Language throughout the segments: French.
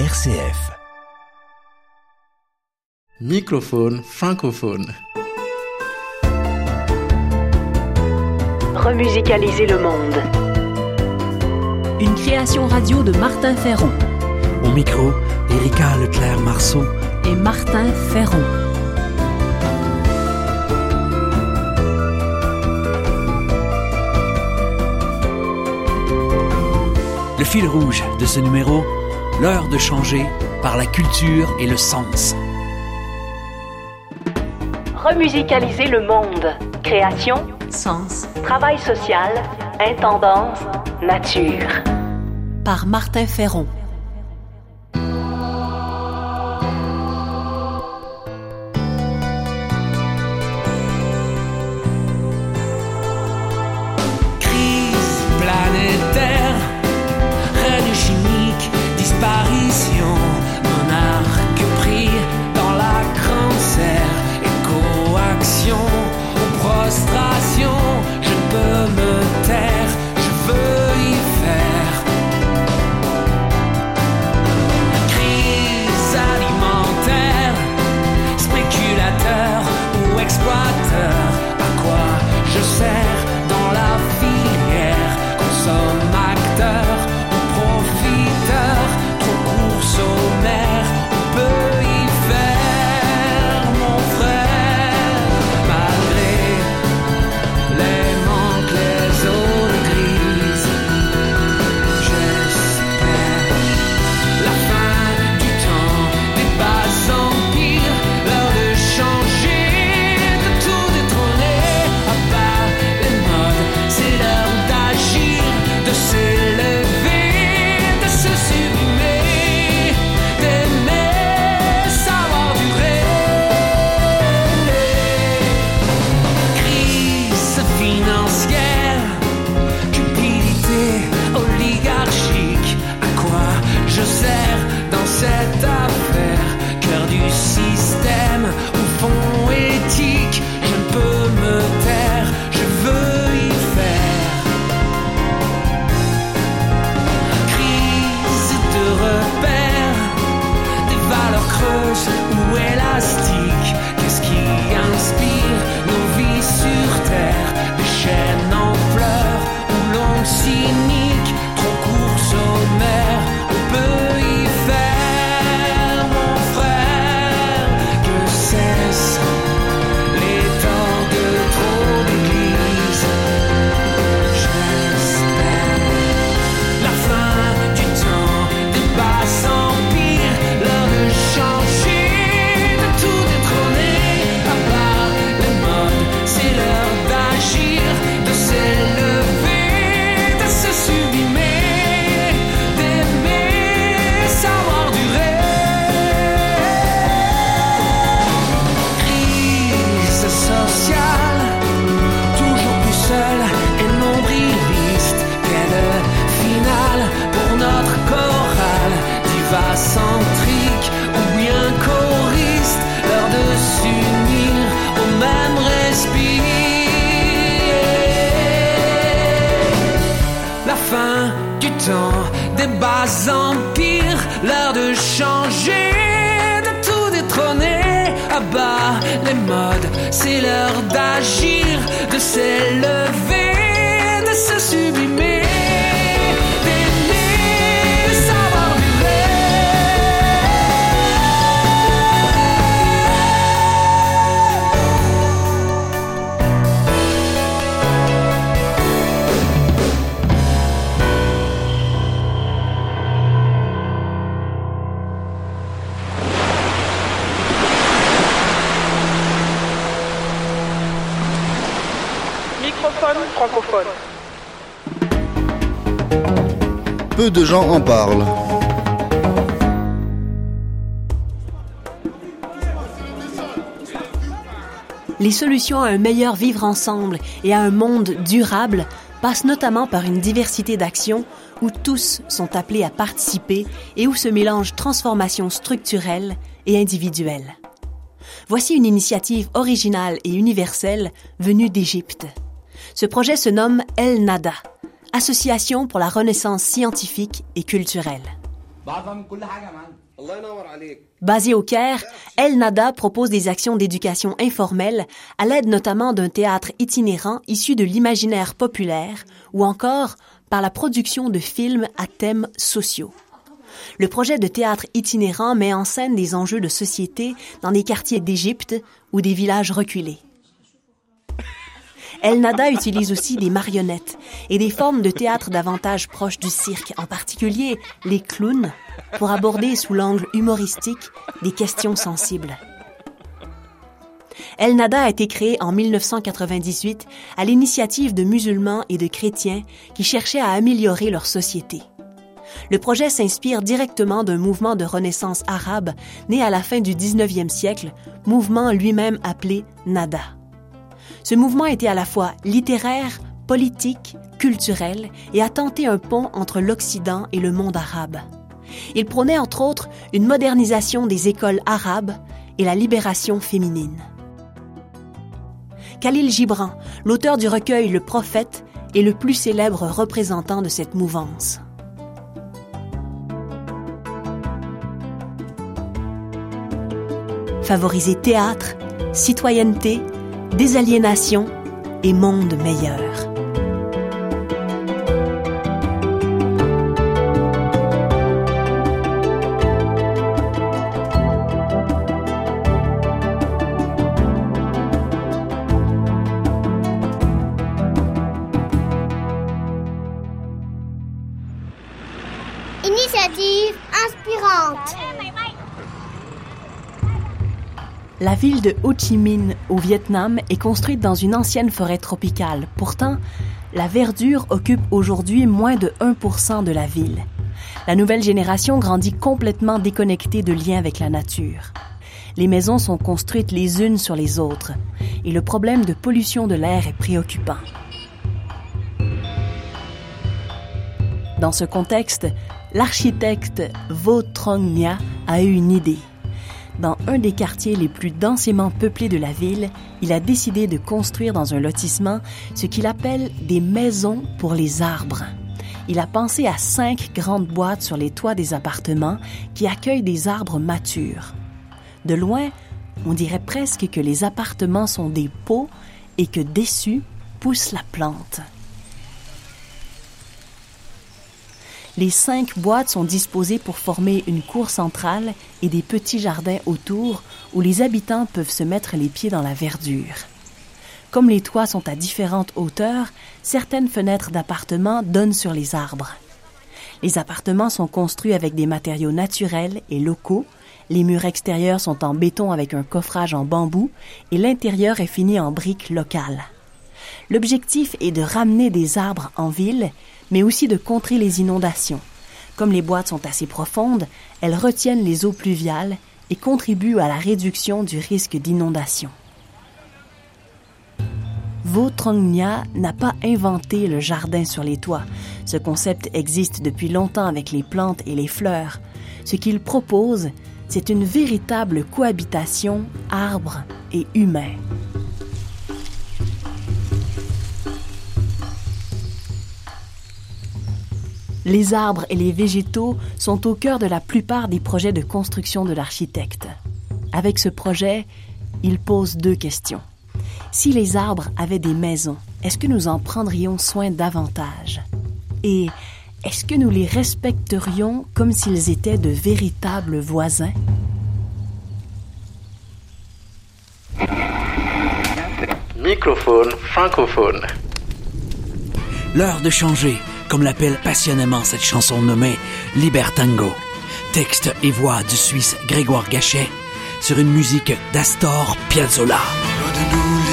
RCF. Microphone francophone. Remusicaliser le monde. Une création radio de Martin Ferron. Au micro, Erika Leclerc-Marceau et Martin Ferron. Le fil rouge de ce numéro L'heure de changer par la culture et le sens. Remusicaliser le monde. Création, sens, travail social, intendance, nature. Par Martin Ferron. l'heure de changer, de tout détrôner. À bas les modes, c'est l'heure d'agir, de s'élever, de se suivre Peu de gens en parlent. Les solutions à un meilleur vivre ensemble et à un monde durable passent notamment par une diversité d'actions où tous sont appelés à participer et où se mélangent transformations structurelles et individuelles. Voici une initiative originale et universelle venue d'Égypte. Ce projet se nomme El Nada, Association pour la renaissance scientifique et culturelle. Basé au Caire, El Nada propose des actions d'éducation informelle à l'aide notamment d'un théâtre itinérant issu de l'imaginaire populaire ou encore par la production de films à thèmes sociaux. Le projet de théâtre itinérant met en scène des enjeux de société dans des quartiers d'Égypte ou des villages reculés. El Nada utilise aussi des marionnettes et des formes de théâtre davantage proches du cirque, en particulier les clowns, pour aborder sous l'angle humoristique des questions sensibles. El Nada a été créé en 1998 à l'initiative de musulmans et de chrétiens qui cherchaient à améliorer leur société. Le projet s'inspire directement d'un mouvement de renaissance arabe né à la fin du 19e siècle, mouvement lui-même appelé Nada. Ce mouvement était à la fois littéraire, politique, culturel et a tenté un pont entre l'Occident et le monde arabe. Il prônait entre autres une modernisation des écoles arabes et la libération féminine. Khalil Gibran, l'auteur du recueil Le Prophète, est le plus célèbre représentant de cette mouvance. Favoriser théâtre, citoyenneté, désaliénation et monde meilleur. Initiative inspirante. La ville de Ho Chi Minh au Vietnam est construite dans une ancienne forêt tropicale. Pourtant, la verdure occupe aujourd'hui moins de 1% de la ville. La nouvelle génération grandit complètement déconnectée de liens avec la nature. Les maisons sont construites les unes sur les autres et le problème de pollution de l'air est préoccupant. Dans ce contexte, l'architecte Vo Trong Nha a eu une idée. Dans un des quartiers les plus densément peuplés de la ville, il a décidé de construire dans un lotissement ce qu'il appelle des maisons pour les arbres. Il a pensé à cinq grandes boîtes sur les toits des appartements qui accueillent des arbres matures. De loin, on dirait presque que les appartements sont des pots et que dessus pousse la plante. Les cinq boîtes sont disposées pour former une cour centrale et des petits jardins autour où les habitants peuvent se mettre les pieds dans la verdure. Comme les toits sont à différentes hauteurs, certaines fenêtres d'appartements donnent sur les arbres. Les appartements sont construits avec des matériaux naturels et locaux. Les murs extérieurs sont en béton avec un coffrage en bambou et l'intérieur est fini en briques locales. L'objectif est de ramener des arbres en ville, mais aussi de contrer les inondations. Comme les boîtes sont assez profondes, elles retiennent les eaux pluviales et contribuent à la réduction du risque d'inondation. Vo Trong Nha n'a pas inventé le jardin sur les toits. Ce concept existe depuis longtemps avec les plantes et les fleurs. Ce qu'il propose, c'est une véritable cohabitation arbre et humain. Les arbres et les végétaux sont au cœur de la plupart des projets de construction de l'architecte. Avec ce projet, il pose deux questions. Si les arbres avaient des maisons, est-ce que nous en prendrions soin davantage? Et est-ce que nous les respecterions comme s'ils étaient de véritables voisins? Microphone francophone. L'heure de changer, comme l'appelle passionnément cette chanson nommée Libertango. Texte et voix du Suisse Grégoire Gachet sur une musique d'Astor Piazzolla.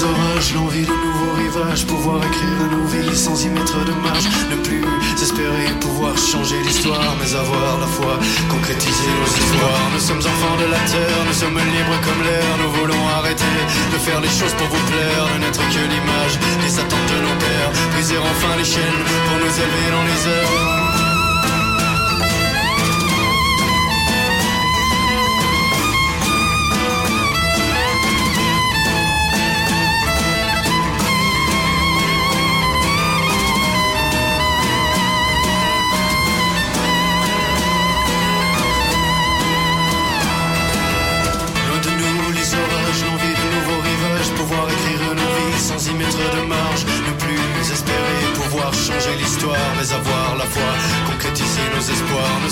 Orages, l'envie de nouveaux rivages, pouvoir écrire nos vies sans y mettre de marge, ne plus espérer pouvoir changer l'histoire, mais avoir la foi, concrétiser nos espoirs. Nous sommes enfants de la terre, nous sommes libres comme l'air, nous voulons arrêter de faire les choses pour vous plaire, ne n'être que l'image des attentes de nos pères, briser enfin les chaînes pour nous élever dans les airs.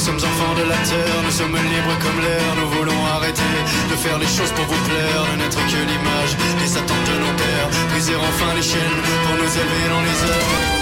Sommes enfants de la terre, nous sommes libres comme l'air, nous voulons arrêter de faire les choses pour vous plaire, ne n'être que l'image des attentes de nos pères, briser enfin les chaînes pour nous élever dans les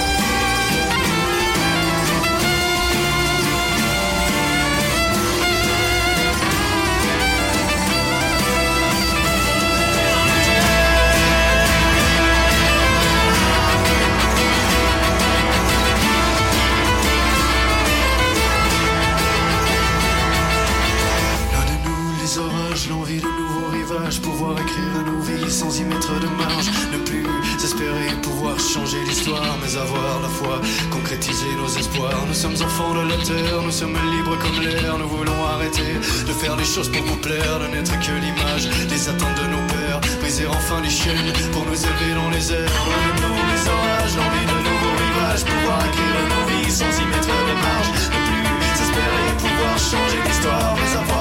heures. nous sommes libres comme l'air, nous voulons arrêter de faire les choses pour vous plaire, de n'être que l'image des attentes de nos pères, briser enfin les chaînes pour nous élever dans les airs, de nous les orages, l'envie de nouveaux rivages, pouvoir écrire nos vies sans y mettre de marge, ne plus espérer pouvoir changer l'histoire, mais avoir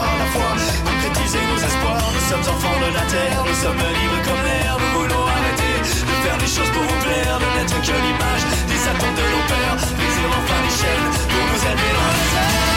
enfants de la terre, nous sommes libres comme l'air, nous voulons arrêter de faire les choses pour vous plaire, de n'être que l'image des attentes de nos pères, briser enfin les chaînes pour nous élever dans les airs.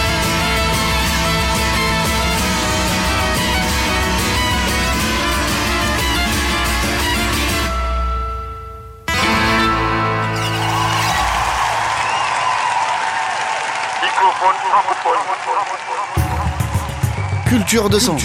Culture de sens.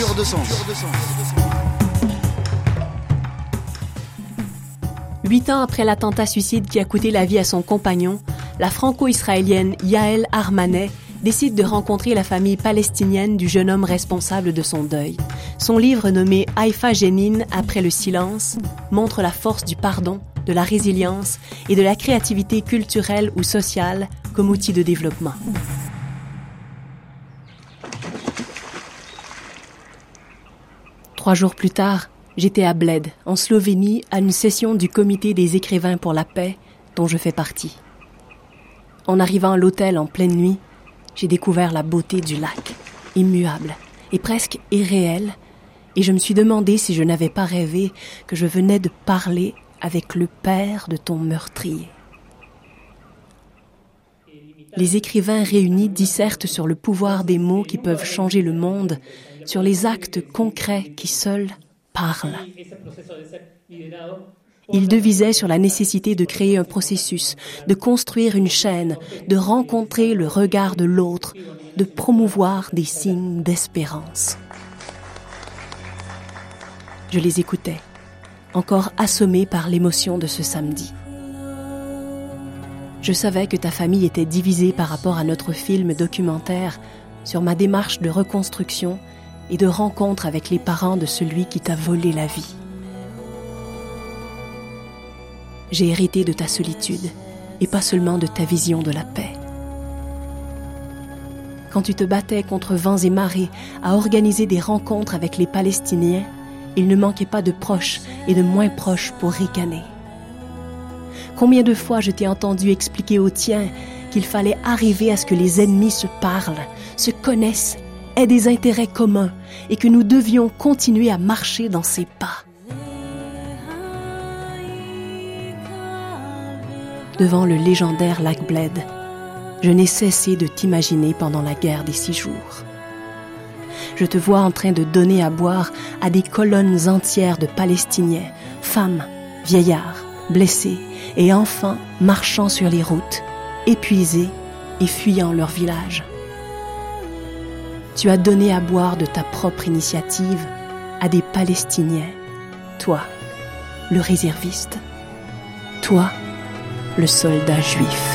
Huit ans après l'attentat suicide qui a coûté la vie à son compagnon, la franco-israélienne Yael Armanet décide de rencontrer la famille palestinienne du jeune homme responsable de son deuil. Son livre nommé Haïfa Jenin après le silence montre la force du pardon, de la résilience et de la créativité culturelle ou sociale comme outil de développement. Trois jours plus tard, j'étais à Bled, en Slovénie, à une session du Comité des écrivains pour la paix, dont je fais partie. En arrivant à l'hôtel en pleine nuit, j'ai découvert la beauté du lac, immuable et presque irréel, et je me suis demandé si je n'avais pas rêvé que je venais de parler avec le père de ton meurtrier. Les écrivains réunis dissertent sur le pouvoir des mots qui peuvent changer le monde sur les actes concrets qui seuls parlent. Il devisait sur la nécessité de créer un processus, de construire une chaîne, de rencontrer le regard de l'autre, de promouvoir des signes d'espérance. Je les écoutais, encore assommés par l'émotion de ce samedi. Je savais que ta famille était divisée par rapport à notre film documentaire sur ma démarche de reconstruction et de rencontre avec les parents de celui qui t'a volé la vie. J'ai hérité de ta solitude et pas seulement de ta vision de la paix. Quand tu te battais contre vents et marées à organiser des rencontres avec les Palestiniens, il ne manquait pas de proches et de moins proches pour ricaner. Combien de fois je t'ai entendu expliquer aux tiens qu'il fallait arriver à ce que les ennemis se parlent, se connaissent aient des intérêts communs et que nous devions continuer à marcher dans ses pas. Devant le légendaire lac Bled, je n'ai cessé de t'imaginer pendant la guerre des six jours. Je te vois en train de donner à boire à des colonnes entières de Palestiniens, femmes, vieillards, blessés et enfants marchant sur les routes, épuisés et fuyant leur village. Tu as donné à boire de ta propre initiative à des Palestiniens. Toi, le réserviste. Toi, le soldat juif.